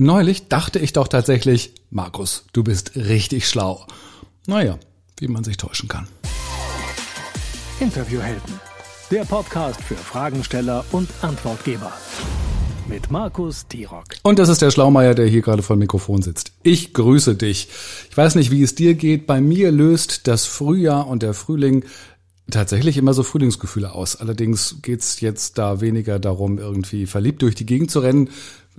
neulich dachte ich doch tatsächlich, Markus, du bist richtig schlau. Naja, wie man sich täuschen kann. Interviewhelden, der Podcast für Fragensteller und Antwortgeber. Mit Markus Tirock. Und das ist der Schlaumeier, der hier gerade vor dem Mikrofon sitzt. Ich grüße dich. Ich weiß nicht, wie es dir geht. Bei mir löst das Frühjahr und der Frühling tatsächlich immer so Frühlingsgefühle aus. Allerdings geht's jetzt da weniger darum, irgendwie verliebt durch die Gegend zu rennen.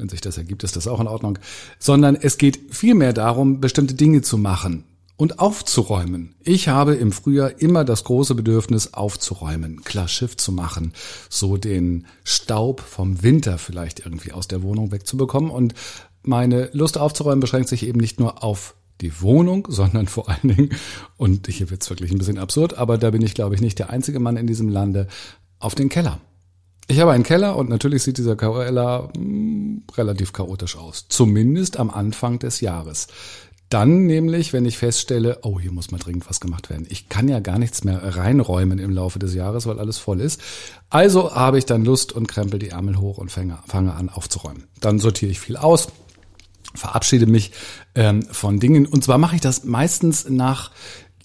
Wenn sich das ergibt, ist das auch in Ordnung. Sondern es geht vielmehr darum, bestimmte Dinge zu machen und aufzuräumen. Ich habe im Frühjahr immer das große Bedürfnis aufzuräumen, klar Schiff zu machen, so den Staub vom Winter vielleicht irgendwie aus der Wohnung wegzubekommen. Und meine Lust aufzuräumen beschränkt sich eben nicht nur auf die Wohnung, sondern vor allen Dingen, und hier wird's wirklich ein bisschen absurd, aber da bin ich, glaube ich, nicht der einzige Mann in diesem Lande, auf den Keller. Ich habe einen Keller und natürlich sieht dieser Keller mh, hm, relativ chaotisch aus. Zumindest am Anfang des Jahres. Dann nämlich, wenn ich feststelle, oh, hier muss mal dringend was gemacht werden. Ich kann ja gar nichts mehr reinräumen im Laufe des Jahres, weil alles voll ist. Also habe ich dann Lust und krempel die Ärmel hoch und fange, fange an aufzuräumen. Dann sortiere ich viel aus, verabschiede mich ähm, von Dingen. Und zwar mache ich das meistens nach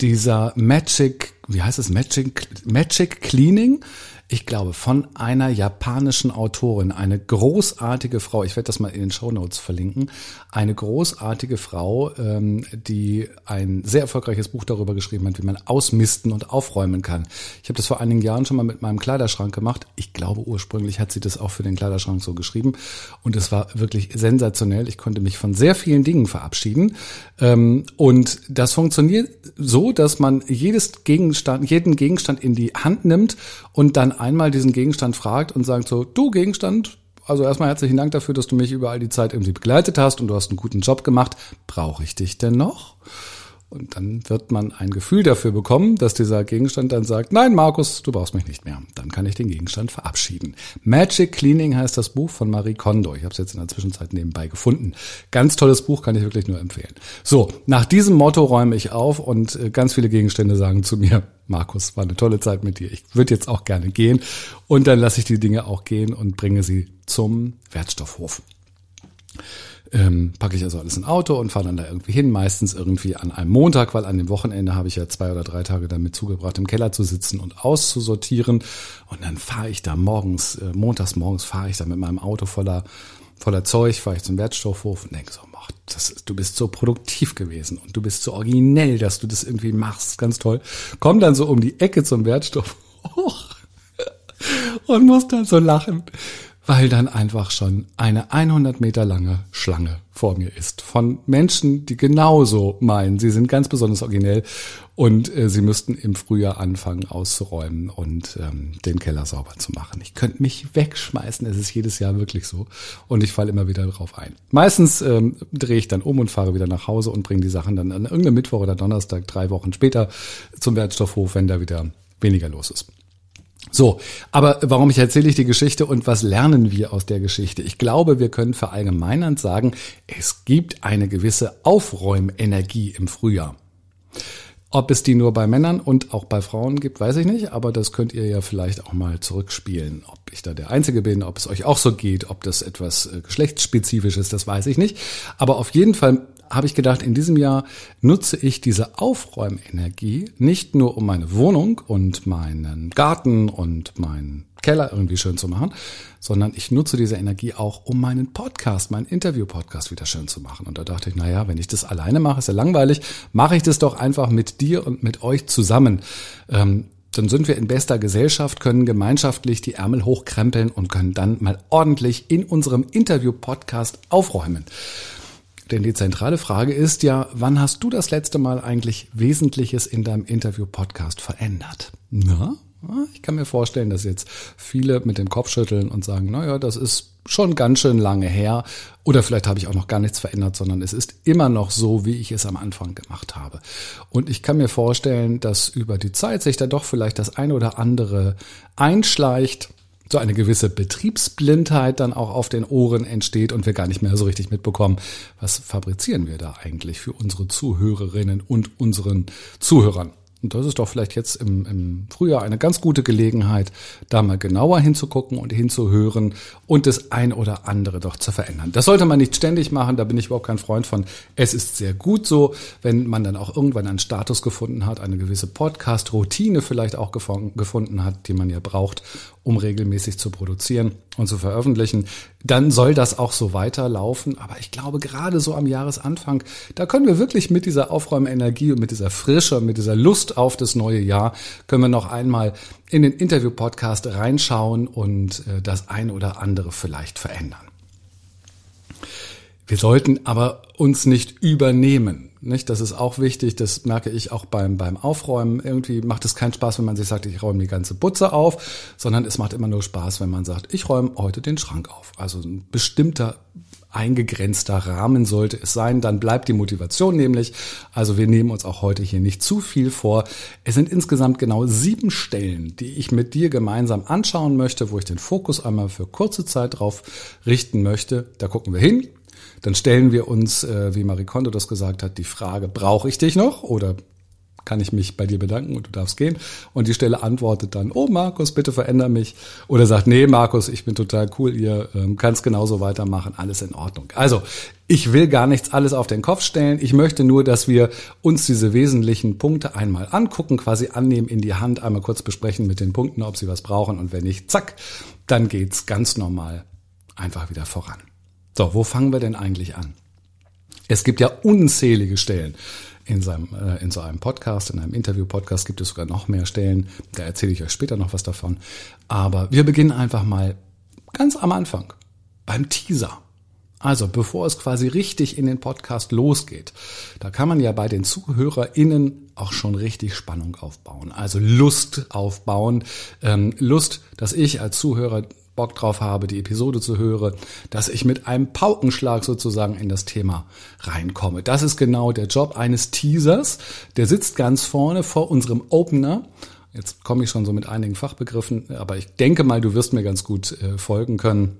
dieser Magic, wie heißt es, Magic, Magic Cleaning ich glaube, von einer japanischen Autorin, eine großartige Frau, ich werde das mal in den Show Notes verlinken, eine großartige Frau, ähm, die ein sehr erfolgreiches Buch darüber geschrieben hat, wie man ausmisten und aufräumen kann. Ich habe das vor einigen Jahren schon mal mit meinem Kleiderschrank gemacht. Ich glaube, ursprünglich hat sie das auch für den Kleiderschrank so geschrieben und es war wirklich sensationell. Ich konnte mich von sehr vielen Dingen verabschieden ähm, und das funktioniert so, dass man jedes Gegenstand, jeden Gegenstand in die Hand nimmt und dann einmal diesen Gegenstand fragt und sagt so, du Gegenstand, also erstmal herzlichen Dank dafür, dass du mich über all die Zeit irgendwie begleitet hast und du hast einen guten Job gemacht. Brauche ich dich denn noch? Und dann wird man ein Gefühl dafür bekommen, dass dieser Gegenstand dann sagt, nein, Markus, du brauchst mich nicht mehr. Dann kann ich den Gegenstand verabschieden. Magic Cleaning heißt das Buch von Marie Kondo. Ich habe es jetzt in der Zwischenzeit nebenbei gefunden. Ganz tolles Buch, kann ich wirklich nur empfehlen. So, nach diesem Motto räume ich auf und äh, ganz viele Gegenstände sagen zu mir, Markus, war eine tolle Zeit mit dir. Ich würde jetzt auch gerne gehen. Und dann lasse ich die Dinge auch gehen und bringe sie zum Wertstoffhof ähm, packe ich also alles in Auto und fahre dann da irgendwie hin, meistens irgendwie an einem Montag, weil an dem Wochenende habe ich ja zwei oder drei Tage damit zugebracht, im Keller zu sitzen und auszusortieren. Und dann fahre ich da morgens, äh, montags morgens fahre ich da mit meinem Auto voller, voller Zeug, fahre ich zum Wertstoffhof und denke so, ach, das ist, du bist so produktiv gewesen und du bist so originell, dass du das irgendwie machst, ganz toll. Komm dann so um die Ecke zum Wertstoffhof und muss dann so lachen weil dann einfach schon eine 100 Meter lange Schlange vor mir ist. Von Menschen, die genauso meinen, sie sind ganz besonders originell und äh, sie müssten im Frühjahr anfangen auszuräumen und ähm, den Keller sauber zu machen. Ich könnte mich wegschmeißen, es ist jedes Jahr wirklich so und ich falle immer wieder drauf ein. Meistens ähm, drehe ich dann um und fahre wieder nach Hause und bringe die Sachen dann an irgendeinem Mittwoch oder Donnerstag, drei Wochen später zum Wertstoffhof, wenn da wieder weniger los ist. So, aber warum ich erzähle ich die Geschichte und was lernen wir aus der Geschichte? Ich glaube, wir können verallgemeinernd sagen, es gibt eine gewisse Aufräumenergie im Frühjahr. Ob es die nur bei Männern und auch bei Frauen gibt, weiß ich nicht, aber das könnt ihr ja vielleicht auch mal zurückspielen. Ob ich da der Einzige bin, ob es euch auch so geht, ob das etwas äh, geschlechtsspezifisch ist, das weiß ich nicht. Aber auf jeden Fall habe ich gedacht, in diesem Jahr nutze ich diese Aufräumenergie nicht nur, um meine Wohnung und meinen Garten und meinen Keller irgendwie schön zu machen, sondern ich nutze diese Energie auch, um meinen Podcast, meinen Interview-Podcast wieder schön zu machen. Und da dachte ich, naja, wenn ich das alleine mache, ist ja langweilig, mache ich das doch einfach mit dir und mit euch zusammen. Ähm, dann sind wir in bester Gesellschaft, können gemeinschaftlich die Ärmel hochkrempeln und können dann mal ordentlich in unserem Interview-Podcast aufräumen. Denn die zentrale Frage ist ja, wann hast du das letzte Mal eigentlich Wesentliches in deinem Interview-Podcast verändert? Na? Ich kann mir vorstellen, dass jetzt viele mit dem Kopf schütteln und sagen, naja, das ist schon ganz schön lange her. Oder vielleicht habe ich auch noch gar nichts verändert, sondern es ist immer noch so, wie ich es am Anfang gemacht habe. Und ich kann mir vorstellen, dass über die Zeit sich da doch vielleicht das eine oder andere einschleicht so eine gewisse Betriebsblindheit dann auch auf den Ohren entsteht und wir gar nicht mehr so richtig mitbekommen, was fabrizieren wir da eigentlich für unsere Zuhörerinnen und unseren Zuhörern. Und das ist doch vielleicht jetzt im, im Frühjahr eine ganz gute Gelegenheit, da mal genauer hinzugucken und hinzuhören und das ein oder andere doch zu verändern. Das sollte man nicht ständig machen, da bin ich überhaupt kein Freund von. Es ist sehr gut so, wenn man dann auch irgendwann einen Status gefunden hat, eine gewisse Podcast-Routine vielleicht auch gefunden hat, die man ja braucht, um regelmäßig zu produzieren und zu veröffentlichen, dann soll das auch so weiterlaufen. Aber ich glaube, gerade so am Jahresanfang, da können wir wirklich mit dieser Aufräumenergie und mit dieser Frische, mit dieser Lust auf das neue Jahr, können wir noch einmal in den Interview-Podcast reinschauen und äh, das ein oder andere vielleicht verändern. Wir sollten aber uns nicht übernehmen. Nicht? Das ist auch wichtig. Das merke ich auch beim, beim Aufräumen. Irgendwie macht es keinen Spaß, wenn man sich sagt, ich räume die ganze Butze auf, sondern es macht immer nur Spaß, wenn man sagt, ich räume heute den Schrank auf. Also ein bestimmter eingegrenzter Rahmen sollte es sein, dann bleibt die Motivation nämlich. Also wir nehmen uns auch heute hier nicht zu viel vor. Es sind insgesamt genau sieben Stellen, die ich mit dir gemeinsam anschauen möchte, wo ich den Fokus einmal für kurze Zeit drauf richten möchte. Da gucken wir hin. Dann stellen wir uns, äh, wie Marie Kondo das gesagt hat, die Frage, brauche ich dich noch oder kann ich mich bei dir bedanken und du darfst gehen. Und die Stelle antwortet dann, oh Markus, bitte veränder mich. Oder sagt, nee Markus, ich bin total cool, ihr ähm, kannst genauso weitermachen, alles in Ordnung. Also, ich will gar nichts alles auf den Kopf stellen. Ich möchte nur, dass wir uns diese wesentlichen Punkte einmal angucken, quasi annehmen in die Hand, einmal kurz besprechen mit den Punkten, ob sie was brauchen und wenn nicht, zack, dann geht's ganz normal einfach wieder voran. So, wo fangen wir denn eigentlich an? Es gibt ja unzählige Stellen in, seinem, äh, in so einem Podcast, in einem Interview-Podcast gibt es sogar noch mehr Stellen. Da erzähle ich euch später noch was davon. Aber wir beginnen einfach mal ganz am Anfang, beim Teaser. Also bevor es quasi richtig in den Podcast losgeht, da kann man ja bei den ZuhörerInnen auch schon richtig Spannung aufbauen. Also Lust aufbauen. Ähm, Lust, dass ich als Zuhörer Bock drauf habe, die Episode zu hören, dass ich mit einem Paukenschlag sozusagen in das Thema reinkomme. Das ist genau der Job eines Teasers. Der sitzt ganz vorne vor unserem Opener. Jetzt komme ich schon so mit einigen Fachbegriffen, aber ich denke mal, du wirst mir ganz gut äh, folgen können.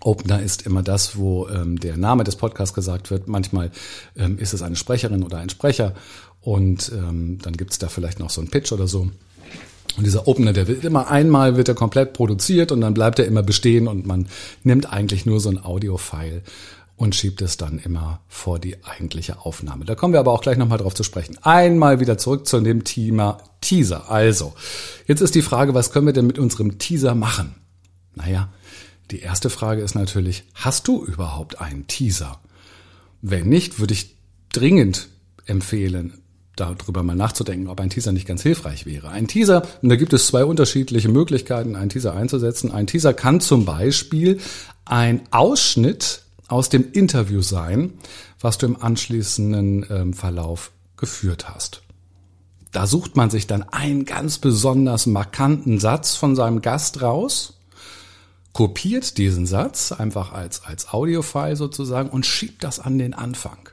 Opener ist immer das, wo ähm, der Name des Podcasts gesagt wird. Manchmal ähm, ist es eine Sprecherin oder ein Sprecher und ähm, dann gibt es da vielleicht noch so einen Pitch oder so. Und dieser Opener, der wird immer einmal, wird er komplett produziert und dann bleibt er immer bestehen und man nimmt eigentlich nur so ein Audio-File und schiebt es dann immer vor die eigentliche Aufnahme. Da kommen wir aber auch gleich nochmal drauf zu sprechen. Einmal wieder zurück zu dem Thema Teaser. Also, jetzt ist die Frage, was können wir denn mit unserem Teaser machen? Naja, die erste Frage ist natürlich, hast du überhaupt einen Teaser? Wenn nicht, würde ich dringend empfehlen, darüber mal nachzudenken, ob ein Teaser nicht ganz hilfreich wäre. Ein Teaser, und da gibt es zwei unterschiedliche Möglichkeiten, einen Teaser einzusetzen. Ein Teaser kann zum Beispiel ein Ausschnitt aus dem Interview sein, was du im anschließenden ähm, Verlauf geführt hast. Da sucht man sich dann einen ganz besonders markanten Satz von seinem Gast raus, kopiert diesen Satz einfach als, als Audiofile sozusagen und schiebt das an den Anfang.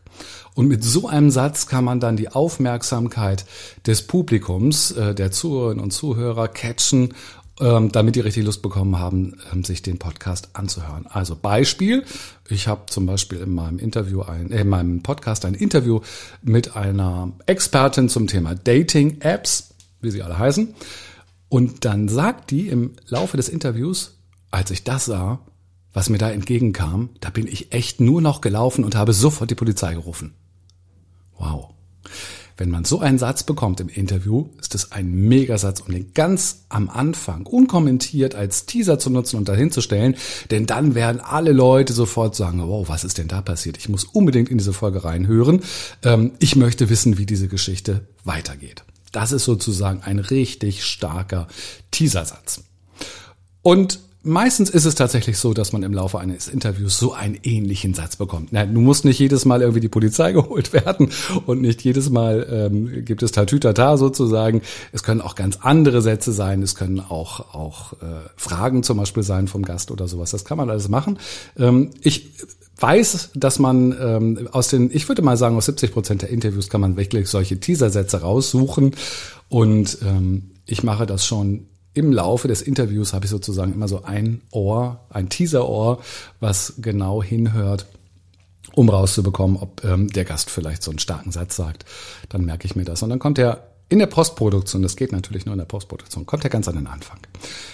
Und mit so einem Satz kann man dann die Aufmerksamkeit des Publikums, äh, der Zuhörerinnen und Zuhörer catchen ähm, damit die richtig Lust bekommen haben, ähm, sich den Podcast anzuhören. Also Beispiel, ich habe zum Beispiel in meinem Interview ein, äh, in meinem Podcast ein Interview mit einer Expertin zum Thema Dating-Apps, wie sie alle heißen. Und dann sagt die im Laufe des Interviews, als ich das sah, was mir da entgegenkam, da bin ich echt nur noch gelaufen und habe sofort die Polizei gerufen. Wow. Wenn man so einen Satz bekommt im Interview, ist es ein Megasatz, um den ganz am Anfang unkommentiert als Teaser zu nutzen und dahin zu stellen, denn dann werden alle Leute sofort sagen, wow, was ist denn da passiert? Ich muss unbedingt in diese Folge reinhören. Ähm, ich möchte wissen, wie diese Geschichte weitergeht. Das ist sozusagen ein richtig starker Teasersatz. Und Meistens ist es tatsächlich so, dass man im Laufe eines Interviews so einen ähnlichen Satz bekommt. Na, du musst nicht jedes Mal irgendwie die Polizei geholt werden und nicht jedes Mal ähm, gibt es Tatütata sozusagen. Es können auch ganz andere Sätze sein. Es können auch auch äh, Fragen zum Beispiel sein vom Gast oder sowas. Das kann man alles machen. Ähm, ich weiß, dass man ähm, aus den, ich würde mal sagen, aus 70 Prozent der Interviews kann man wirklich solche Teasersätze raussuchen und ähm, ich mache das schon im Laufe des Interviews habe ich sozusagen immer so ein Ohr, ein Teaser-Ohr, was genau hinhört, um rauszubekommen, ob ähm, der Gast vielleicht so einen starken Satz sagt. Dann merke ich mir das. Und dann kommt er in der Postproduktion, das geht natürlich nur in der Postproduktion, kommt ja ganz an den Anfang.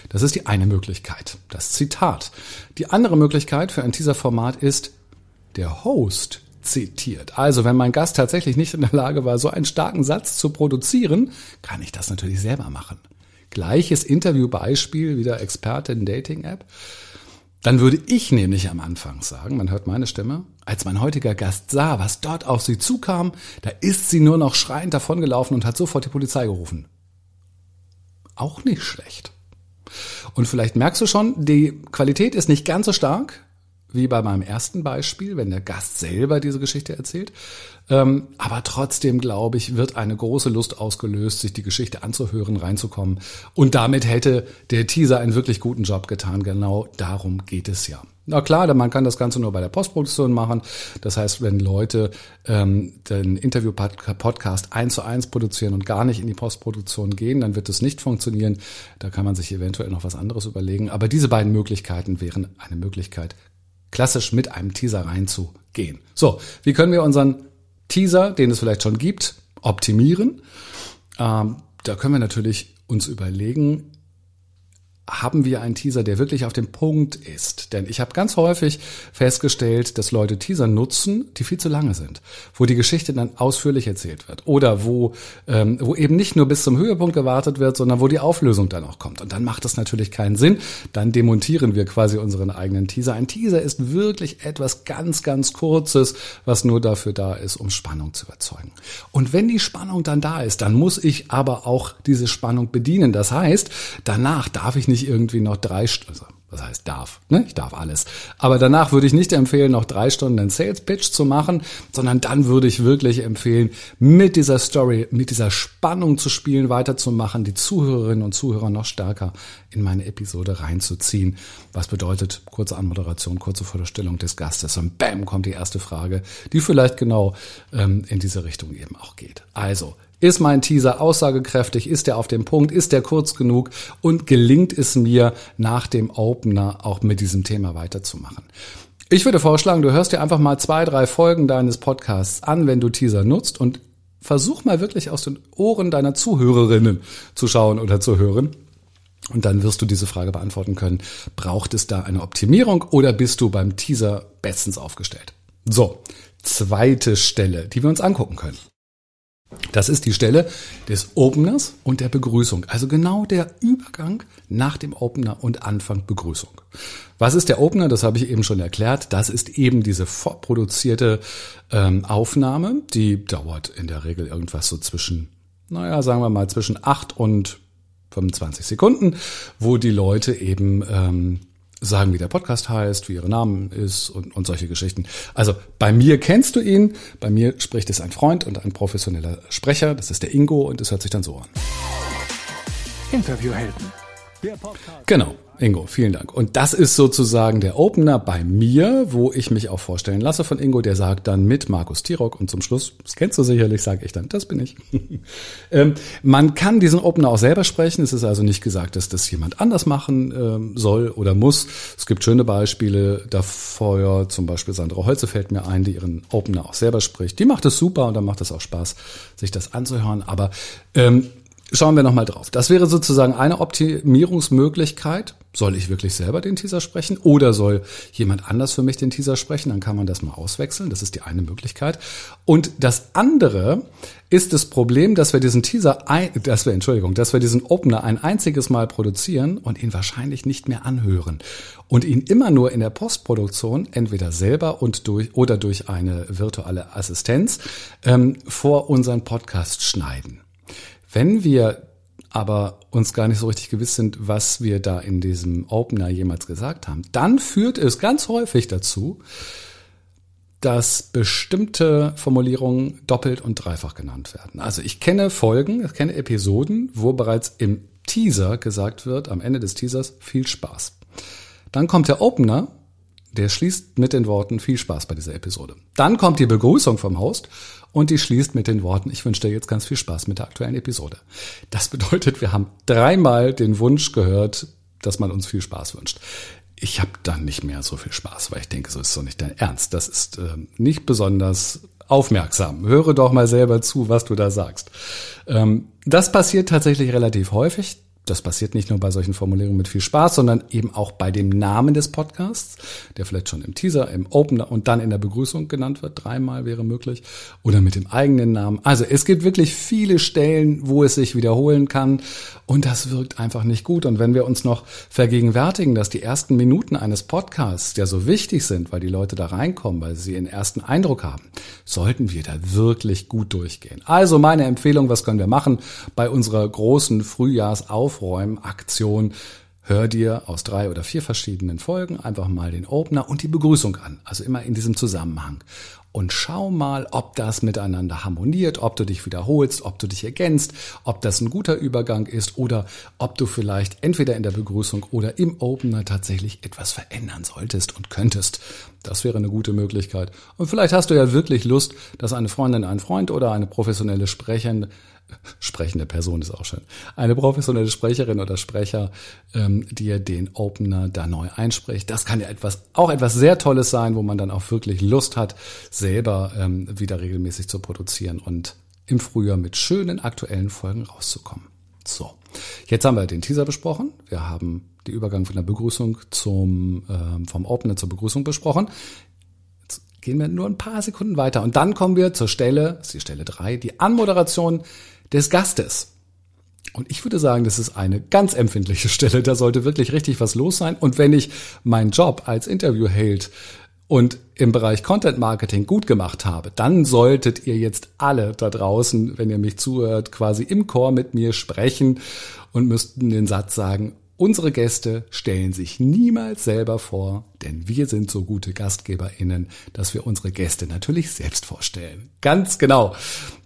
Das ist die eine Möglichkeit, das Zitat. Die andere Möglichkeit für ein Teaser-Format ist, der Host zitiert. Also wenn mein Gast tatsächlich nicht in der Lage war, so einen starken Satz zu produzieren, kann ich das natürlich selber machen. Gleiches Interviewbeispiel, wieder Expertin Dating-App. Dann würde ich nämlich am Anfang sagen, man hört meine Stimme, als mein heutiger Gast sah, was dort auf sie zukam, da ist sie nur noch schreiend davongelaufen und hat sofort die Polizei gerufen. Auch nicht schlecht. Und vielleicht merkst du schon, die Qualität ist nicht ganz so stark, wie bei meinem ersten Beispiel, wenn der Gast selber diese Geschichte erzählt. Ähm, aber trotzdem, glaube ich, wird eine große Lust ausgelöst, sich die Geschichte anzuhören, reinzukommen. Und damit hätte der Teaser einen wirklich guten Job getan. Genau darum geht es ja. Na klar, man kann das Ganze nur bei der Postproduktion machen. Das heißt, wenn Leute ähm, den Interview-Podcast eins zu eins produzieren und gar nicht in die Postproduktion gehen, dann wird es nicht funktionieren. Da kann man sich eventuell noch was anderes überlegen. Aber diese beiden Möglichkeiten wären eine Möglichkeit, klassisch mit einem Teaser reinzugehen. So, wie können wir unseren Teaser, den es vielleicht schon gibt, optimieren? Ähm, da können wir natürlich uns überlegen, haben wir einen Teaser, der wirklich auf dem Punkt ist. Denn ich habe ganz häufig festgestellt, dass Leute Teaser nutzen, die viel zu lange sind, wo die Geschichte dann ausführlich erzählt wird oder wo, ähm, wo eben nicht nur bis zum Höhepunkt gewartet wird, sondern wo die Auflösung dann auch kommt. Und dann macht das natürlich keinen Sinn. Dann demontieren wir quasi unseren eigenen Teaser. Ein Teaser ist wirklich etwas ganz, ganz Kurzes, was nur dafür da ist, um Spannung zu erzeugen. Und wenn die Spannung dann da ist, dann muss ich aber auch diese Spannung bedienen. Das heißt, danach darf ich nicht nicht irgendwie noch drei Stunden, also, was heißt darf, ne? Ich darf alles. Aber danach würde ich nicht empfehlen, noch drei Stunden einen Sales Pitch zu machen, sondern dann würde ich wirklich empfehlen, mit dieser Story, mit dieser Spannung zu spielen, weiterzumachen, die Zuhörerinnen und Zuhörer noch stärker in meine Episode reinzuziehen. Was bedeutet kurze Anmoderation, kurze Vorstellung des Gastes und bam kommt die erste Frage, die vielleicht genau ähm, in diese Richtung eben auch geht. Also ist mein Teaser aussagekräftig? Ist der auf dem Punkt? Ist der kurz genug? Und gelingt es mir nach dem Opener auch mit diesem Thema weiterzumachen? Ich würde vorschlagen, du hörst dir einfach mal zwei, drei Folgen deines Podcasts an, wenn du Teaser nutzt und versuch mal wirklich aus den Ohren deiner Zuhörerinnen zu schauen oder zu hören. Und dann wirst du diese Frage beantworten können. Braucht es da eine Optimierung oder bist du beim Teaser bestens aufgestellt? So, zweite Stelle, die wir uns angucken können. Das ist die Stelle des Openers und der Begrüßung. Also genau der Übergang nach dem Opener und Anfang Begrüßung. Was ist der Opener? Das habe ich eben schon erklärt. Das ist eben diese vorproduzierte ähm, Aufnahme. Die dauert in der Regel irgendwas so zwischen, naja, sagen wir mal zwischen acht und 25 Sekunden, wo die Leute eben ähm, sagen, wie der Podcast heißt, wie ihre Namen ist und, und solche Geschichten. Also bei mir kennst du ihn, bei mir spricht es ein Freund und ein professioneller Sprecher, das ist der Ingo und es hört sich dann so an. Interviewhelden. Genau. Ingo, vielen Dank. Und das ist sozusagen der Opener bei mir, wo ich mich auch vorstellen lasse von Ingo, der sagt dann mit Markus Tirock und zum Schluss, das kennst du sicherlich, sage ich dann, das bin ich. ähm, man kann diesen Opener auch selber sprechen. Es ist also nicht gesagt, dass das jemand anders machen ähm, soll oder muss. Es gibt schöne Beispiele davor, zum Beispiel Sandra Holze fällt mir ein, die ihren Opener auch selber spricht. Die macht es super und dann macht es auch Spaß, sich das anzuhören. Aber ähm, Schauen wir nochmal drauf. Das wäre sozusagen eine Optimierungsmöglichkeit. Soll ich wirklich selber den Teaser sprechen oder soll jemand anders für mich den Teaser sprechen? Dann kann man das mal auswechseln. Das ist die eine Möglichkeit. Und das andere ist das Problem, dass wir diesen Teaser, ein, dass wir, Entschuldigung, dass wir diesen Opener ein einziges Mal produzieren und ihn wahrscheinlich nicht mehr anhören und ihn immer nur in der Postproduktion entweder selber und durch oder durch eine virtuelle Assistenz ähm, vor unseren Podcast schneiden. Wenn wir aber uns gar nicht so richtig gewiss sind, was wir da in diesem Opener jemals gesagt haben, dann führt es ganz häufig dazu, dass bestimmte Formulierungen doppelt und dreifach genannt werden. Also ich kenne Folgen, ich kenne Episoden, wo bereits im Teaser gesagt wird, am Ende des Teasers, viel Spaß. Dann kommt der Opener, der schließt mit den Worten viel Spaß bei dieser Episode. Dann kommt die Begrüßung vom Host und die schließt mit den Worten, ich wünsche dir jetzt ganz viel Spaß mit der aktuellen Episode. Das bedeutet, wir haben dreimal den Wunsch gehört, dass man uns viel Spaß wünscht. Ich habe dann nicht mehr so viel Spaß, weil ich denke, so ist so nicht dein Ernst. Das ist äh, nicht besonders aufmerksam. Höre doch mal selber zu, was du da sagst. Ähm, das passiert tatsächlich relativ häufig das passiert nicht nur bei solchen Formulierungen mit viel Spaß, sondern eben auch bei dem Namen des Podcasts, der vielleicht schon im Teaser, im Opener und dann in der Begrüßung genannt wird. Dreimal wäre möglich. Oder mit dem eigenen Namen. Also es gibt wirklich viele Stellen, wo es sich wiederholen kann. Und das wirkt einfach nicht gut. Und wenn wir uns noch vergegenwärtigen, dass die ersten Minuten eines Podcasts ja so wichtig sind, weil die Leute da reinkommen, weil sie den ersten Eindruck haben, sollten wir da wirklich gut durchgehen. Also meine Empfehlung, was können wir machen bei unserer großen Frühjahrsauf Aufräumaktion. Hör dir aus drei oder vier verschiedenen Folgen einfach mal den Opener und die Begrüßung an. Also immer in diesem Zusammenhang und schau mal, ob das miteinander harmoniert, ob du dich wiederholst, ob du dich ergänzt, ob das ein guter Übergang ist oder ob du vielleicht entweder in der Begrüßung oder im Opener tatsächlich etwas verändern solltest und könntest. Das wäre eine gute Möglichkeit. Und vielleicht hast du ja wirklich Lust, dass eine Freundin, ein Freund oder eine professionelle Sprecherin sprechende Person ist auch schön. Eine professionelle Sprecherin oder Sprecher, ähm, die den Opener da neu einspricht. Das kann ja etwas, auch etwas sehr Tolles sein, wo man dann auch wirklich Lust hat, selber ähm, wieder regelmäßig zu produzieren und im Frühjahr mit schönen aktuellen Folgen rauszukommen. So, jetzt haben wir den Teaser besprochen. Wir haben die Übergang von der Begrüßung zum ähm, vom Opener zur Begrüßung besprochen. Jetzt gehen wir nur ein paar Sekunden weiter und dann kommen wir zur Stelle, das ist die Stelle drei, die Anmoderation des Gastes. Und ich würde sagen, das ist eine ganz empfindliche Stelle. Da sollte wirklich richtig was los sein. Und wenn ich meinen Job als Interviewheld und im Bereich Content Marketing gut gemacht habe, dann solltet ihr jetzt alle da draußen, wenn ihr mich zuhört, quasi im Chor mit mir sprechen und müssten den Satz sagen, Unsere Gäste stellen sich niemals selber vor, denn wir sind so gute GastgeberInnen, dass wir unsere Gäste natürlich selbst vorstellen. Ganz genau.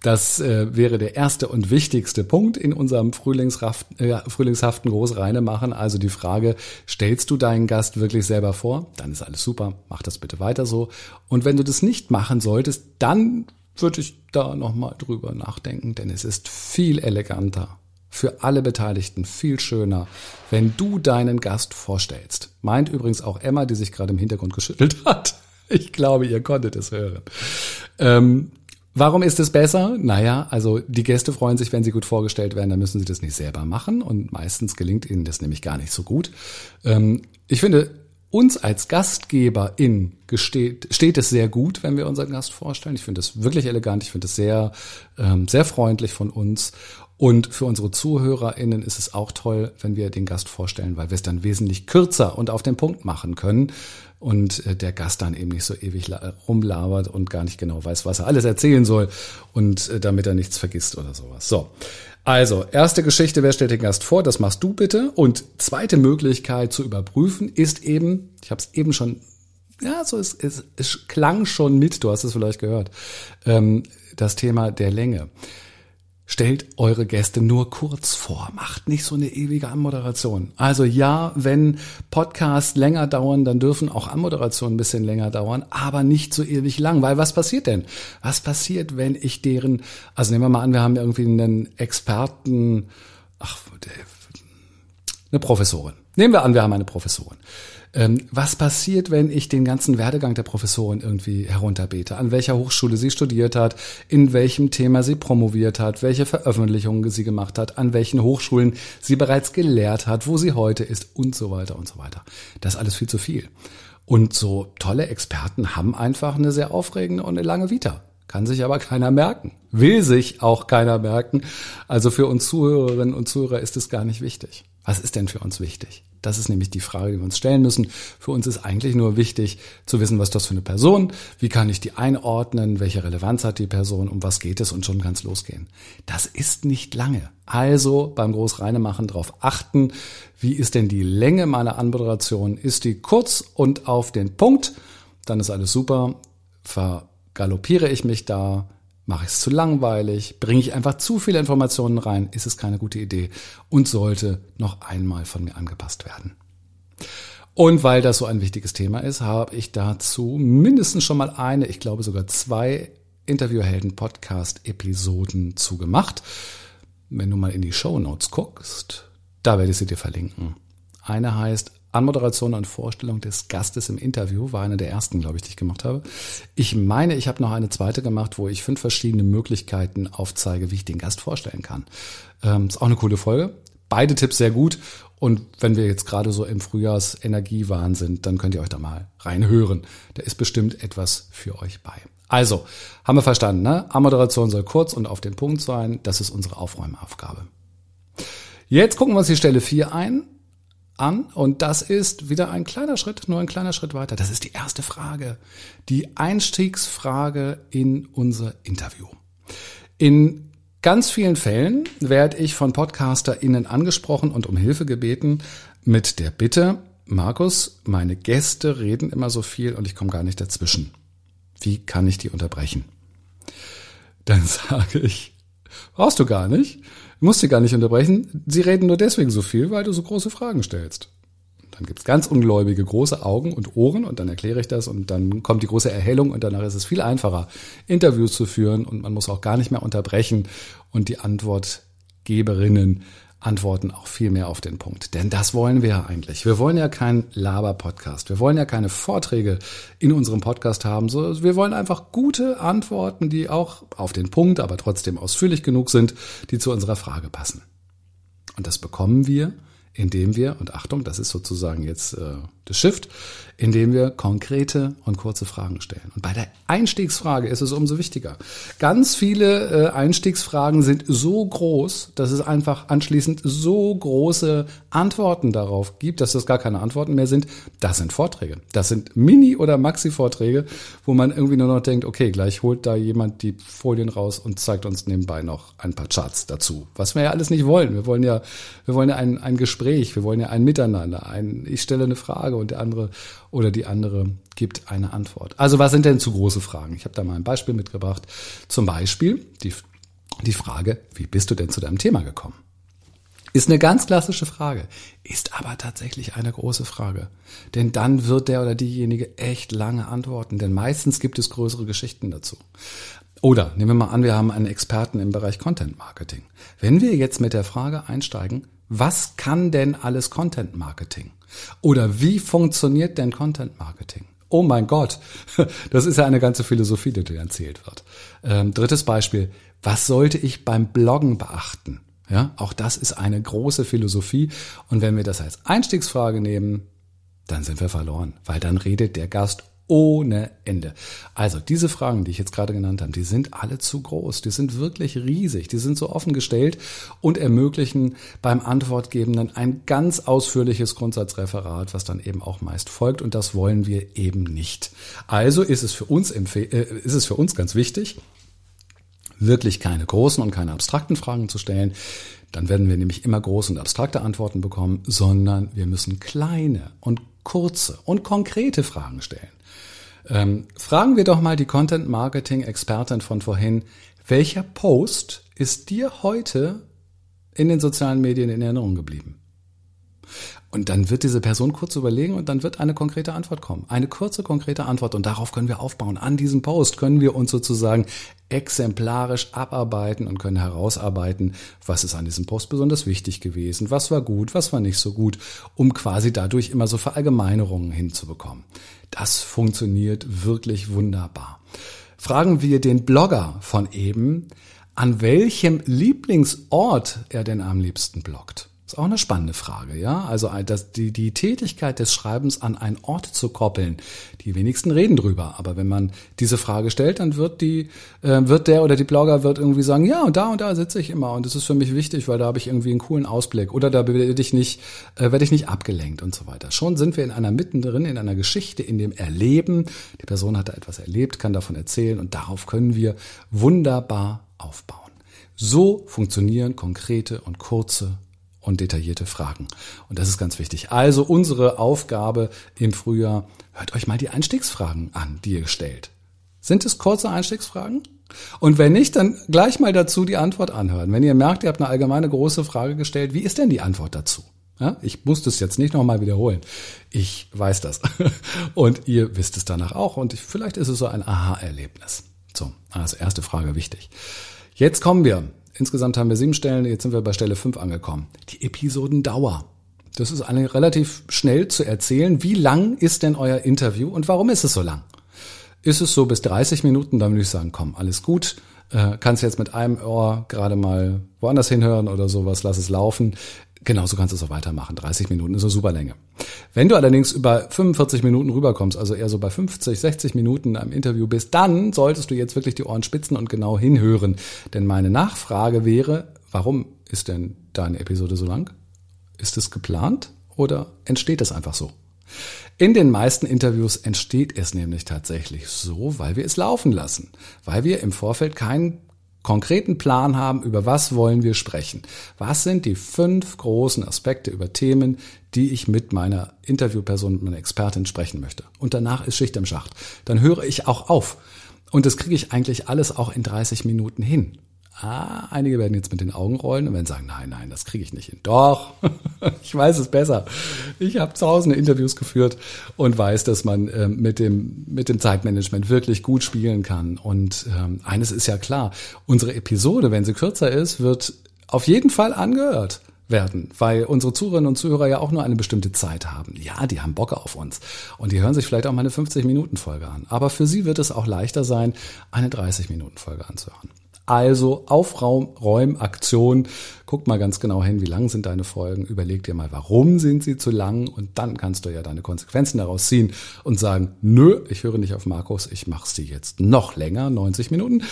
Das äh, wäre der erste und wichtigste Punkt in unserem frühlingshaften, äh, frühlingshaften Großreine machen. Also die Frage, stellst du deinen Gast wirklich selber vor? Dann ist alles super. Mach das bitte weiter so. Und wenn du das nicht machen solltest, dann würde ich da nochmal drüber nachdenken, denn es ist viel eleganter für alle Beteiligten viel schöner, wenn du deinen Gast vorstellst. Meint übrigens auch Emma, die sich gerade im Hintergrund geschüttelt hat. Ich glaube, ihr konntet es hören. Ähm, warum ist es besser? Naja, also die Gäste freuen sich, wenn sie gut vorgestellt werden, dann müssen sie das nicht selber machen und meistens gelingt ihnen das nämlich gar nicht so gut. Ähm, ich finde, uns als Gastgeberin gesteht, steht es sehr gut, wenn wir unseren Gast vorstellen. Ich finde es wirklich elegant, ich finde es sehr, ähm, sehr freundlich von uns. Und für unsere ZuhörerInnen ist es auch toll, wenn wir den Gast vorstellen, weil wir es dann wesentlich kürzer und auf den Punkt machen können und äh, der Gast dann eben nicht so ewig rumlabert und gar nicht genau weiß, was er alles erzählen soll und äh, damit er nichts vergisst oder sowas. So. Also, erste Geschichte, wer stellt den Gast vor? Das machst du bitte. Und zweite Möglichkeit zu überprüfen ist eben, ich habe es eben schon, ja, so es, es, es klang schon mit, du hast es vielleicht gehört, ähm, das Thema der Länge. Stellt eure Gäste nur kurz vor. Macht nicht so eine ewige Anmoderation. Also ja, wenn Podcasts länger dauern, dann dürfen auch Anmoderationen ein bisschen länger dauern, aber nicht so ewig lang. Weil was passiert denn? Was passiert, wenn ich deren, also nehmen wir mal an, wir haben irgendwie einen Experten, ach, eine Professorin. Nehmen wir an, wir haben eine Professorin. Ähm, was passiert, wenn ich den ganzen Werdegang der Professorin irgendwie herunterbete? An welcher Hochschule sie studiert hat, in welchem Thema sie promoviert hat, welche Veröffentlichungen sie gemacht hat, an welchen Hochschulen sie bereits gelehrt hat, wo sie heute ist und so weiter und so weiter. Das ist alles viel zu viel. Und so tolle Experten haben einfach eine sehr aufregende und eine lange Vita. Kann sich aber keiner merken. Will sich auch keiner merken. Also für uns Zuhörerinnen und Zuhörer ist es gar nicht wichtig. Was ist denn für uns wichtig? Das ist nämlich die Frage, die wir uns stellen müssen. Für uns ist eigentlich nur wichtig zu wissen, was das für eine Person, wie kann ich die einordnen, welche Relevanz hat die Person, um was geht es und schon ganz losgehen. Das ist nicht lange. Also beim Großreinemachen darauf achten, wie ist denn die Länge meiner Anmoderation? Ist die kurz und auf den Punkt? Dann ist alles super. Vergaloppiere ich mich da? Mache ich es zu langweilig? Bringe ich einfach zu viele Informationen rein? Ist es keine gute Idee und sollte noch einmal von mir angepasst werden. Und weil das so ein wichtiges Thema ist, habe ich dazu mindestens schon mal eine, ich glaube sogar zwei Interviewhelden-Podcast-Episoden zugemacht. Wenn du mal in die Show Notes guckst, da werde ich sie dir verlinken. Eine heißt Anmoderation und Vorstellung des Gastes im Interview war eine der ersten, glaube ich, die ich gemacht habe. Ich meine, ich habe noch eine zweite gemacht, wo ich fünf verschiedene Möglichkeiten aufzeige, wie ich den Gast vorstellen kann. Ähm, ist auch eine coole Folge. Beide Tipps sehr gut. Und wenn wir jetzt gerade so im Frühjahrsenergiewahn sind, dann könnt ihr euch da mal reinhören. Da ist bestimmt etwas für euch bei. Also, haben wir verstanden, ne? Ammoderation soll kurz und auf den Punkt sein. Das ist unsere Aufräumaufgabe. Jetzt gucken wir uns die Stelle 4 ein an und das ist wieder ein kleiner Schritt, nur ein kleiner Schritt weiter. Das ist die erste Frage, die Einstiegsfrage in unser Interview. In ganz vielen Fällen werde ich von PodcasterInnen angesprochen und um Hilfe gebeten mit der Bitte, Markus, meine Gäste reden immer so viel und ich komme gar nicht dazwischen. Wie kann ich die unterbrechen? Dann sage ich, brauchst du gar nicht. Du musst sie gar nicht unterbrechen. Sie reden nur deswegen so viel, weil du so große Fragen stellst. Dann gibt's ganz ungläubige große Augen und Ohren und dann erkläre ich das und dann kommt die große Erhellung und danach ist es viel einfacher, Interviews zu führen und man muss auch gar nicht mehr unterbrechen und die Antwortgeberinnen antworten auch viel mehr auf den Punkt. Denn das wollen wir ja eigentlich. Wir wollen ja keinen Laber-Podcast. Wir wollen ja keine Vorträge in unserem Podcast haben. Wir wollen einfach gute Antworten, die auch auf den Punkt, aber trotzdem ausführlich genug sind, die zu unserer Frage passen. Und das bekommen wir, indem wir, und Achtung, das ist sozusagen jetzt äh, das Shift, indem wir konkrete und kurze Fragen stellen. Und bei der Einstiegsfrage ist es umso wichtiger. Ganz viele äh, Einstiegsfragen sind so groß, dass es einfach anschließend so große Antworten darauf gibt, dass das gar keine Antworten mehr sind. Das sind Vorträge. Das sind Mini- oder Maxi-Vorträge, wo man irgendwie nur noch denkt, okay, gleich holt da jemand die Folien raus und zeigt uns nebenbei noch ein paar Charts dazu. Was wir ja alles nicht wollen. Wir wollen ja, wir wollen ja ein, ein Gespräch, wir wollen ja ein Miteinander. Ein, ich stelle eine Frage und der andere oder die andere gibt eine Antwort. Also was sind denn zu große Fragen? Ich habe da mal ein Beispiel mitgebracht. Zum Beispiel die, die Frage, wie bist du denn zu deinem Thema gekommen? Ist eine ganz klassische Frage, ist aber tatsächlich eine große Frage. Denn dann wird der oder diejenige echt lange antworten, denn meistens gibt es größere Geschichten dazu. Oder nehmen wir mal an, wir haben einen Experten im Bereich Content Marketing. Wenn wir jetzt mit der Frage einsteigen, was kann denn alles Content Marketing? Oder wie funktioniert denn Content Marketing? Oh mein Gott, das ist ja eine ganze Philosophie, die dir erzählt wird. Ähm, drittes Beispiel, was sollte ich beim Bloggen beachten? Ja, auch das ist eine große Philosophie. Und wenn wir das als Einstiegsfrage nehmen, dann sind wir verloren, weil dann redet der Gast ohne Ende. Also diese Fragen, die ich jetzt gerade genannt habe, die sind alle zu groß, die sind wirklich riesig, die sind so offen gestellt und ermöglichen beim Antwortgebenden ein ganz ausführliches Grundsatzreferat, was dann eben auch meist folgt und das wollen wir eben nicht. Also ist es für uns, äh, ist es für uns ganz wichtig, wirklich keine großen und keine abstrakten Fragen zu stellen. Dann werden wir nämlich immer große und abstrakte Antworten bekommen, sondern wir müssen kleine und kurze und konkrete Fragen stellen. Ähm, fragen wir doch mal die Content Marketing Expertin von vorhin, welcher Post ist dir heute in den sozialen Medien in Erinnerung geblieben? Und dann wird diese Person kurz überlegen und dann wird eine konkrete Antwort kommen. Eine kurze, konkrete Antwort. Und darauf können wir aufbauen. An diesem Post können wir uns sozusagen exemplarisch abarbeiten und können herausarbeiten, was ist an diesem Post besonders wichtig gewesen, was war gut, was war nicht so gut, um quasi dadurch immer so Verallgemeinerungen hinzubekommen. Das funktioniert wirklich wunderbar. Fragen wir den Blogger von eben, an welchem Lieblingsort er denn am liebsten bloggt. Ist auch eine spannende Frage, ja. Also das, die, die Tätigkeit des Schreibens an einen Ort zu koppeln. Die wenigsten reden drüber, aber wenn man diese Frage stellt, dann wird die, äh, wird der oder die Blogger wird irgendwie sagen, ja, und da und da sitze ich immer und das ist für mich wichtig, weil da habe ich irgendwie einen coolen Ausblick oder da werde ich nicht, äh, werde ich nicht abgelenkt und so weiter. Schon sind wir in einer mittendrin, in einer Geschichte, in dem Erleben. Die Person hat da etwas erlebt, kann davon erzählen und darauf können wir wunderbar aufbauen. So funktionieren konkrete und kurze und detaillierte Fragen. Und das ist ganz wichtig. Also unsere Aufgabe im Frühjahr, hört euch mal die Einstiegsfragen an, die ihr stellt. Sind es kurze Einstiegsfragen? Und wenn nicht, dann gleich mal dazu die Antwort anhören. Wenn ihr merkt, ihr habt eine allgemeine große Frage gestellt, wie ist denn die Antwort dazu? Ja, ich muss das jetzt nicht nochmal wiederholen. Ich weiß das. Und ihr wisst es danach auch. Und vielleicht ist es so ein Aha-Erlebnis. So, also erste Frage wichtig. Jetzt kommen wir Insgesamt haben wir sieben Stellen, jetzt sind wir bei Stelle fünf angekommen. Die Episodendauer. Das ist eine relativ schnell zu erzählen. Wie lang ist denn euer Interview und warum ist es so lang? Ist es so bis 30 Minuten, dann würde ich sagen, komm, alles gut. Äh, kannst jetzt mit einem Ohr gerade mal woanders hinhören oder sowas, lass es laufen. Genauso kannst du es auch weitermachen. 30 Minuten ist eine super Länge. Wenn du allerdings über 45 Minuten rüberkommst, also eher so bei 50, 60 Minuten am Interview bist, dann solltest du jetzt wirklich die Ohren spitzen und genau hinhören. Denn meine Nachfrage wäre, warum ist denn deine Episode so lang? Ist es geplant oder entsteht es einfach so? In den meisten Interviews entsteht es nämlich tatsächlich so, weil wir es laufen lassen, weil wir im Vorfeld keinen konkreten Plan haben, über was wollen wir sprechen. Was sind die fünf großen Aspekte über Themen, die ich mit meiner Interviewperson, mit meiner Expertin sprechen möchte. Und danach ist Schicht im Schacht. Dann höre ich auch auf. Und das kriege ich eigentlich alles auch in 30 Minuten hin. Ah, einige werden jetzt mit den Augen rollen und werden sagen, nein, nein, das kriege ich nicht hin. Doch, ich weiß es besser. Ich habe tausende Interviews geführt und weiß, dass man ähm, mit, dem, mit dem Zeitmanagement wirklich gut spielen kann. Und ähm, eines ist ja klar, unsere Episode, wenn sie kürzer ist, wird auf jeden Fall angehört werden, weil unsere Zuhörerinnen und Zuhörer ja auch nur eine bestimmte Zeit haben. Ja, die haben Bock auf uns und die hören sich vielleicht auch mal eine 50-Minuten-Folge an. Aber für sie wird es auch leichter sein, eine 30-Minuten-Folge anzuhören. Also Aufräumaktion. Guck mal ganz genau hin, wie lang sind deine Folgen. Überleg dir mal, warum sind sie zu lang und dann kannst du ja deine Konsequenzen daraus ziehen und sagen, nö, ich höre nicht auf Markus, ich mache sie jetzt noch länger, 90 Minuten.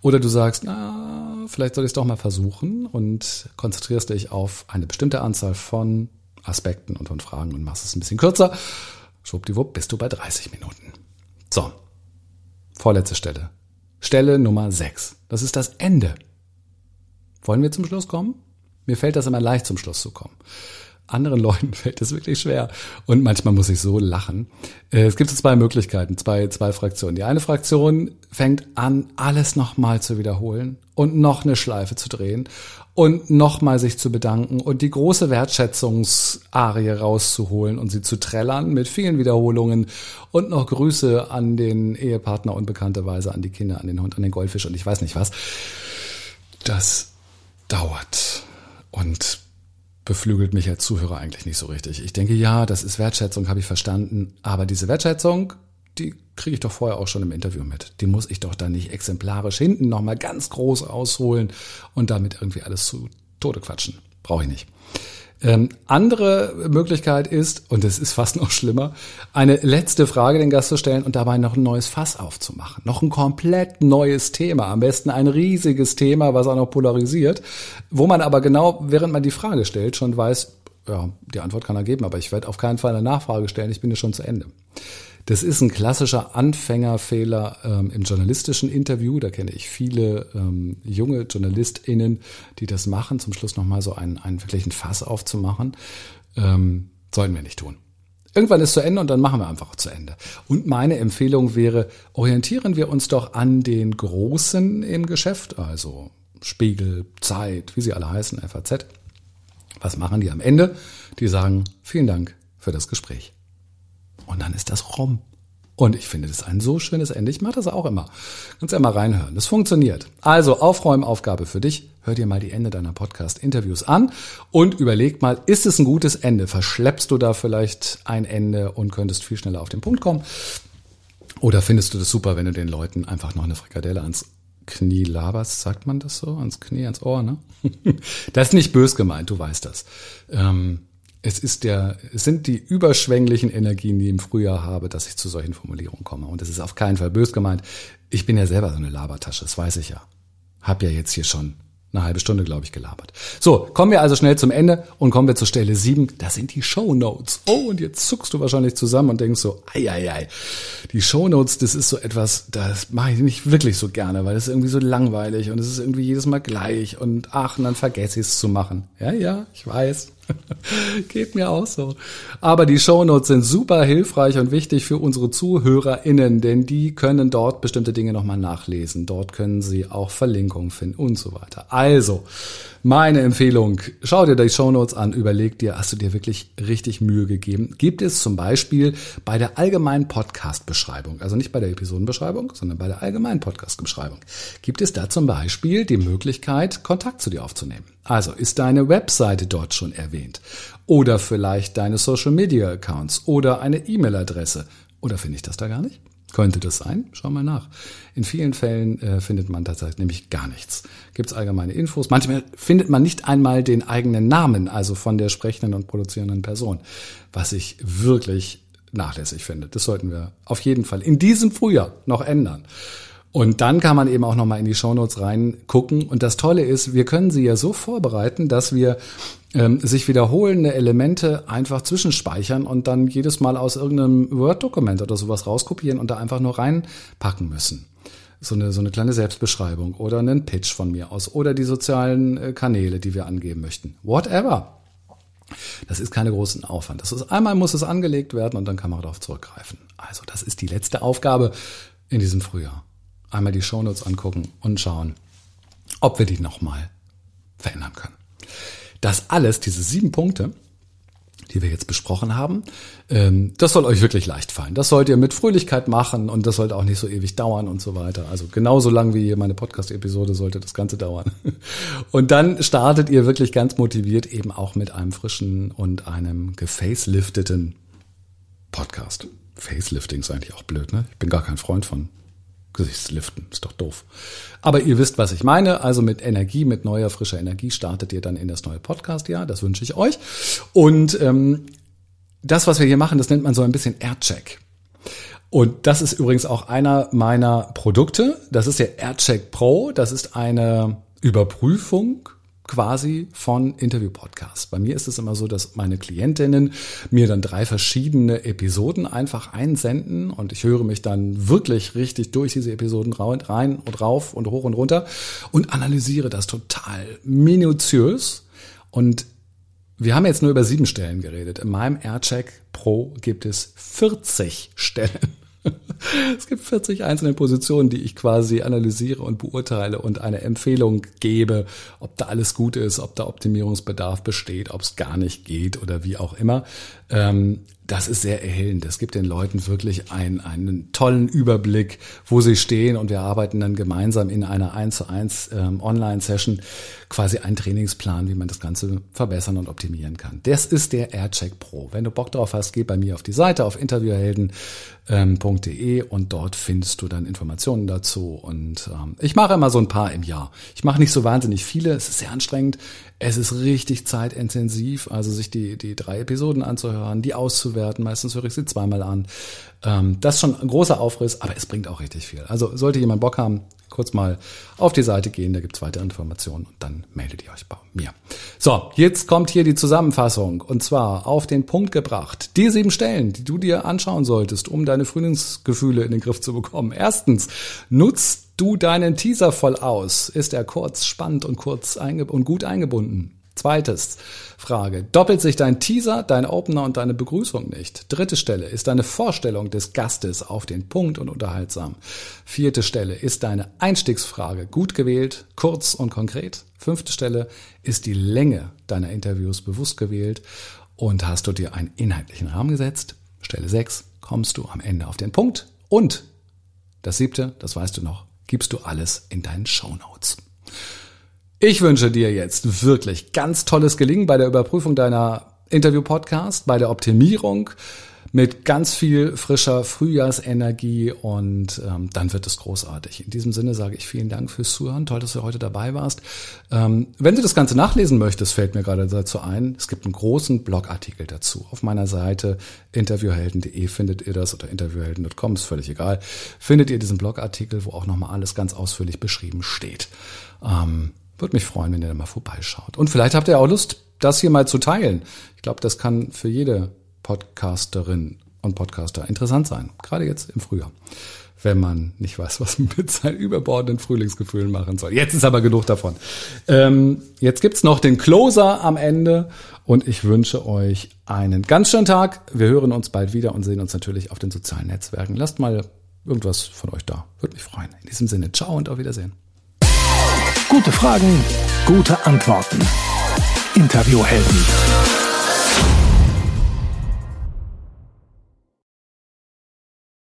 Oder du sagst, na, vielleicht soll ich es doch mal versuchen und konzentrierst dich auf eine bestimmte Anzahl von Aspekten und von Fragen und machst es ein bisschen kürzer. Schwuppdiwupp, bist du bei 30 Minuten. So, vorletzte Stelle. Stelle Nummer 6. Das ist das Ende. Wollen wir zum Schluss kommen? Mir fällt das immer leicht, zum Schluss zu kommen. Anderen Leuten fällt es wirklich schwer. Und manchmal muss ich so lachen. Äh, es gibt so zwei Möglichkeiten, zwei, zwei Fraktionen. Die eine Fraktion fängt an, alles nochmal zu wiederholen und noch eine Schleife zu drehen und nochmal sich zu bedanken und die große Wertschätzungsarie rauszuholen und sie zu trällern mit vielen Wiederholungen und noch Grüße an den Ehepartner und bekannterweise an die Kinder, an den Hund, an den Goldfisch und ich weiß nicht was. Das dauert und beflügelt mich als Zuhörer eigentlich nicht so richtig. Ich denke, ja, das ist Wertschätzung, habe ich verstanden, aber diese Wertschätzung die kriege ich doch vorher auch schon im Interview mit. Die muss ich doch dann nicht exemplarisch hinten nochmal ganz groß ausholen und damit irgendwie alles zu Tode quatschen. Brauche ich nicht. Ähm, andere Möglichkeit ist, und es ist fast noch schlimmer, eine letzte Frage den Gast zu stellen und dabei noch ein neues Fass aufzumachen. Noch ein komplett neues Thema. Am besten ein riesiges Thema, was auch noch polarisiert, wo man aber genau, während man die Frage stellt, schon weiß, ja, die Antwort kann er geben, aber ich werde auf keinen Fall eine Nachfrage stellen, ich bin ja schon zu Ende. Das ist ein klassischer Anfängerfehler ähm, im journalistischen Interview. Da kenne ich viele ähm, junge JournalistInnen, die das machen, zum Schluss nochmal so einen, einen wirklichen Fass aufzumachen. Ähm, sollten wir nicht tun. Irgendwann ist zu Ende und dann machen wir einfach zu Ende. Und meine Empfehlung wäre, orientieren wir uns doch an den Großen im Geschäft, also Spiegel, Zeit, wie sie alle heißen, FAZ. Was machen die am Ende? Die sagen, vielen Dank für das Gespräch. Und dann ist das rum. Und ich finde das ein so schönes Ende. Ich mache das auch immer. Kannst ja mal reinhören. Das funktioniert. Also Aufräumaufgabe für dich. Hör dir mal die Ende deiner Podcast-Interviews an und überleg mal, ist es ein gutes Ende? Verschleppst du da vielleicht ein Ende und könntest viel schneller auf den Punkt kommen? Oder findest du das super, wenn du den Leuten einfach noch eine Frikadelle ans Knie laberst? Sagt man das so? Ans Knie, ans Ohr, ne? das ist nicht bös gemeint, du weißt das. Ähm, es ist der, es sind die überschwänglichen Energien, die ich im Frühjahr habe, dass ich zu solchen Formulierungen komme. Und es ist auf keinen Fall bös gemeint. Ich bin ja selber so eine Labertasche, das weiß ich ja. Hab ja jetzt hier schon eine halbe Stunde, glaube ich, gelabert. So, kommen wir also schnell zum Ende und kommen wir zur Stelle 7. Das sind die Show Notes. Oh, und jetzt zuckst du wahrscheinlich zusammen und denkst so, ei, ei, ei. Die Show Notes, das ist so etwas, das mache ich nicht wirklich so gerne, weil es ist irgendwie so langweilig und es ist irgendwie jedes Mal gleich und ach, und dann vergesse ich es zu machen. Ja, ja, ich weiß. Geht mir auch so. Aber die Shownotes sind super hilfreich und wichtig für unsere ZuhörerInnen, denn die können dort bestimmte Dinge nochmal nachlesen. Dort können sie auch Verlinkungen finden und so weiter. Also, Meine Empfehlung, schau dir die Shownotes an, überleg dir, hast du dir wirklich richtig Mühe gegeben? Gibt es zum Beispiel bei der allgemeinen Podcast-Beschreibung, also nicht bei der Episodenbeschreibung, sondern bei der allgemeinen Podcast-Beschreibung, gibt es da zum Beispiel die Möglichkeit, Kontakt zu dir aufzunehmen. Also ist deine Webseite dort schon erwähnt? Oder vielleicht deine Social-Media-Accounts oder eine E-Mail-Adresse? Oder finde ich das da gar nicht? Könnte das sein? Schau mal nach. In vielen Fällen äh, findet man tatsächlich nämlich gar nichts. Gibt es allgemeine Infos. Manchmal findet man nicht einmal den eigenen Namen, also von der sprechenden und produzierenden Person, was ich wirklich nachlässig finde. Das sollten wir auf jeden Fall in diesem Frühjahr noch ändern. Und dann kann man eben auch nochmal in die Shownotes reingucken. Und das Tolle ist, wir können sie ja so vorbereiten, dass wir ähm, sich wiederholende Elemente einfach zwischenspeichern und dann jedes Mal aus irgendeinem Word-Dokument oder sowas rauskopieren und da einfach nur reinpacken müssen. So eine, so eine kleine Selbstbeschreibung oder einen Pitch von mir aus oder die sozialen äh, Kanäle, die wir angeben möchten. Whatever. Das ist keine großen Aufwand. Das ist, einmal muss es angelegt werden und dann kann man darauf zurückgreifen. Also das ist die letzte Aufgabe in diesem Frühjahr. Einmal die Shownotes angucken und schauen, ob wir die nochmal verändern können. Das alles, diese sieben Punkte, die wir jetzt besprochen haben, ähm, das soll euch wirklich leicht fallen. Das sollt ihr mit Fröhlichkeit machen und das sollte auch nicht so ewig dauern und so weiter. Also genauso lang wie meine Podcast-Episode sollte das Ganze dauern. Und dann startet ihr wirklich ganz motiviert eben auch mit einem frischen und einem gefacelifteten Podcast. Facelifting ist eigentlich auch blöd, ne? Ich bin gar kein Freund von Gesichtsliften, ist doch doof. Aber ihr wisst, was ich meine. Also mit Energie, mit neuer, frischer Energie startet ihr dann in das neue Podcast-Jahr. Das wünsche ich euch. Und ähm, das, was wir hier machen, das nennt man so ein bisschen Aircheck. Und das ist übrigens auch einer meiner Produkte. Das ist der Aircheck Pro. Das ist eine Überprüfung quasi von Interview-Podcasts. Bei mir ist es immer so, dass meine Klientinnen mir dann drei verschiedene Episoden einfach einsenden und ich höre mich dann wirklich richtig durch diese Episoden rein und rauf und hoch und runter und analysiere das total minutiös und wir haben jetzt nur über sieben Stellen geredet. In meinem Aircheck Pro gibt es 40 Stellen. Es gibt 40 einzelne Positionen, die ich quasi analysiere und beurteile und eine Empfehlung gebe, ob da alles gut ist, ob da Optimierungsbedarf besteht, ob es gar nicht geht oder wie auch immer. Ähm, das ist sehr erhellend. Das gibt den Leuten wirklich einen, einen tollen Überblick, wo sie stehen und wir arbeiten dann gemeinsam in einer 1 zu 1 ähm, Online-Session quasi einen Trainingsplan, wie man das Ganze verbessern und optimieren kann. Das ist der Aircheck Pro. Wenn du Bock drauf hast, geh bei mir auf die Seite auf interviewhelden.de und dort findest du dann Informationen dazu. Und ähm, ich mache immer so ein paar im Jahr. Ich mache nicht so wahnsinnig viele. Es ist sehr anstrengend. Es ist richtig zeitintensiv, also sich die, die drei Episoden anzuhören, die auszuwerten. Meistens höre ich sie zweimal an. Ähm, das ist schon ein großer Aufriss, aber es bringt auch richtig viel. Also sollte jemand Bock haben, kurz mal auf die Seite gehen, da gibt's weitere Informationen und dann meldet ihr euch bei mir. So, jetzt kommt hier die Zusammenfassung und zwar auf den Punkt gebracht. Die sieben Stellen, die du dir anschauen solltest, um deine Frühlingsgefühle in den Griff zu bekommen. Erstens, nutzt du deinen Teaser voll aus? Ist er kurz, spannend und kurz und gut eingebunden? Zweites Frage. Doppelt sich dein Teaser, dein Opener und deine Begrüßung nicht? Dritte Stelle. Ist deine Vorstellung des Gastes auf den Punkt und unterhaltsam? Vierte Stelle. Ist deine Einstiegsfrage gut gewählt, kurz und konkret? Fünfte Stelle. Ist die Länge deiner Interviews bewusst gewählt und hast du dir einen inhaltlichen Rahmen gesetzt? Stelle sechs. Kommst du am Ende auf den Punkt? Und das siebte, das weißt du noch, gibst du alles in deinen Show Notes. Ich wünsche dir jetzt wirklich ganz tolles Gelingen bei der Überprüfung deiner Interview-Podcast, bei der Optimierung mit ganz viel frischer Frühjahrsenergie und ähm, dann wird es großartig. In diesem Sinne sage ich vielen Dank fürs Zuhören. Toll, dass du heute dabei warst. Ähm, wenn du das Ganze nachlesen möchtest, fällt mir gerade dazu ein, es gibt einen großen Blogartikel dazu. Auf meiner Seite interviewhelden.de findet ihr das oder interviewhelden.com, ist völlig egal. Findet ihr diesen Blogartikel, wo auch nochmal alles ganz ausführlich beschrieben steht. Ähm, würde mich freuen, wenn ihr da mal vorbeischaut. Und vielleicht habt ihr auch Lust, das hier mal zu teilen. Ich glaube, das kann für jede Podcasterin und Podcaster interessant sein. Gerade jetzt im Frühjahr. Wenn man nicht weiß, was man mit seinen überbordenden Frühlingsgefühlen machen soll. Jetzt ist aber genug davon. Ähm, jetzt gibt's noch den Closer am Ende und ich wünsche euch einen ganz schönen Tag. Wir hören uns bald wieder und sehen uns natürlich auf den sozialen Netzwerken. Lasst mal irgendwas von euch da. Würde mich freuen. In diesem Sinne, ciao und auf Wiedersehen. Gute Fragen, gute Antworten. Interviewhelden.